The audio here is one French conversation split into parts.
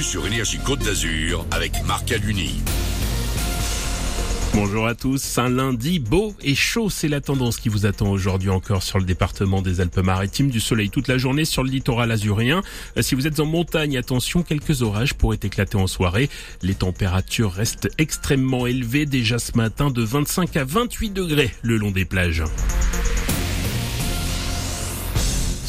sur Énergie Côte d'Azur avec Marc Aluni. Bonjour à tous, un lundi beau et chaud, c'est la tendance qui vous attend aujourd'hui encore sur le département des Alpes-Maritimes, du soleil toute la journée sur le littoral azurien. Si vous êtes en montagne, attention, quelques orages pourraient éclater en soirée. Les températures restent extrêmement élevées déjà ce matin de 25 à 28 degrés le long des plages.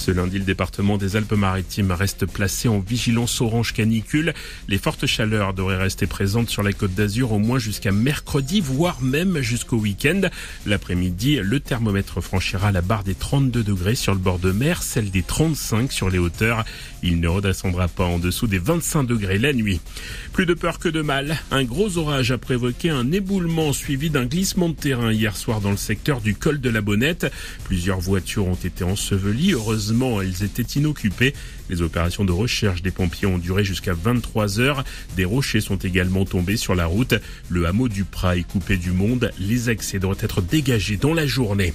Ce lundi, le département des Alpes-Maritimes reste placé en vigilance orange canicule. Les fortes chaleurs devraient rester présentes sur la côte d'Azur au moins jusqu'à mercredi, voire même jusqu'au week-end. L'après-midi, le thermomètre franchira la barre des 32 degrés sur le bord de mer, celle des 35 sur les hauteurs. Il ne redescendra pas en dessous des 25 degrés la nuit. Plus de peur que de mal. Un gros orage a provoqué un éboulement suivi d'un glissement de terrain hier soir dans le secteur du col de la Bonnette. Plusieurs voitures ont été ensevelies. Heureusement, elles étaient inoccupées. Les opérations de recherche des pompiers ont duré jusqu'à 23 heures. Des rochers sont également tombés sur la route. Le hameau du Prat est coupé du monde. Les accès doivent être dégagés dans la journée.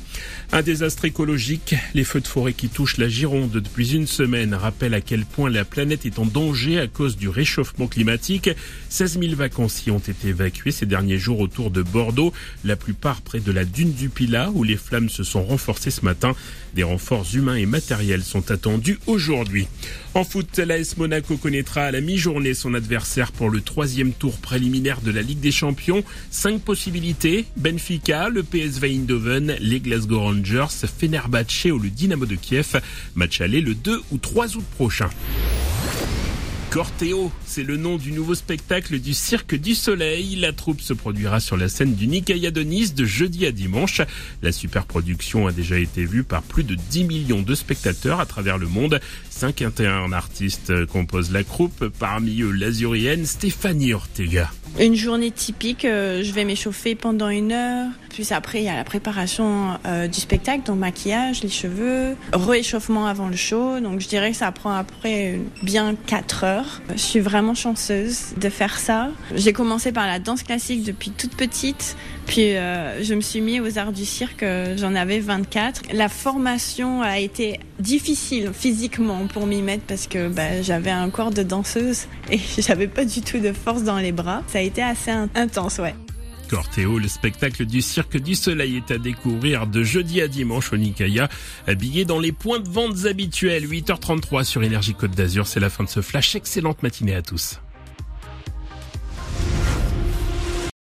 Un désastre écologique. Les feux de forêt qui touchent la Gironde depuis une semaine rappellent à quel point la planète est en danger à cause du réchauffement climatique. 16 000 vacanciers ont été évacués ces derniers jours autour de Bordeaux, la plupart près de la dune du Pilat où les flammes se sont renforcées ce matin. Des renforts humains et matériels sont attendus aujourd'hui. En foot, l'AS Monaco connaîtra à la mi-journée son adversaire pour le troisième tour préliminaire de la Ligue des Champions. Cinq possibilités. Benfica, le PSV Eindhoven, les Glasgow Rangers, Fenerbahce ou le Dynamo de Kiev. Match aller le 2 ou 3 août prochain. Corteo, c'est le nom du nouveau spectacle du Cirque du Soleil. La troupe se produira sur la scène du Nicaïa de Nice de jeudi à dimanche. La superproduction a déjà été vue par plus de 10 millions de spectateurs à travers le monde. 51 artistes composent la troupe, parmi eux l'azurienne Stéphanie Ortega. Une journée typique, euh, je vais m'échauffer pendant une heure. Puis après, il y a la préparation euh, du spectacle, donc maquillage, les cheveux, rééchauffement avant le show. Donc je dirais que ça prend après bien 4 heures. Je suis vraiment chanceuse de faire ça. J'ai commencé par la danse classique depuis toute petite. Puis euh, je me suis mis aux arts du cirque, j'en avais 24. La formation a été difficile physiquement pour m'y mettre parce que bah, j'avais un corps de danseuse et j'avais pas du tout de force dans les bras. Été assez intense, ouais. Cortéo, le spectacle du Cirque du Soleil est à découvrir de jeudi à dimanche au Nikaya, habillé dans les points de vente habituels. 8h33 sur Énergie Côte d'Azur, c'est la fin de ce flash. Excellente matinée à tous.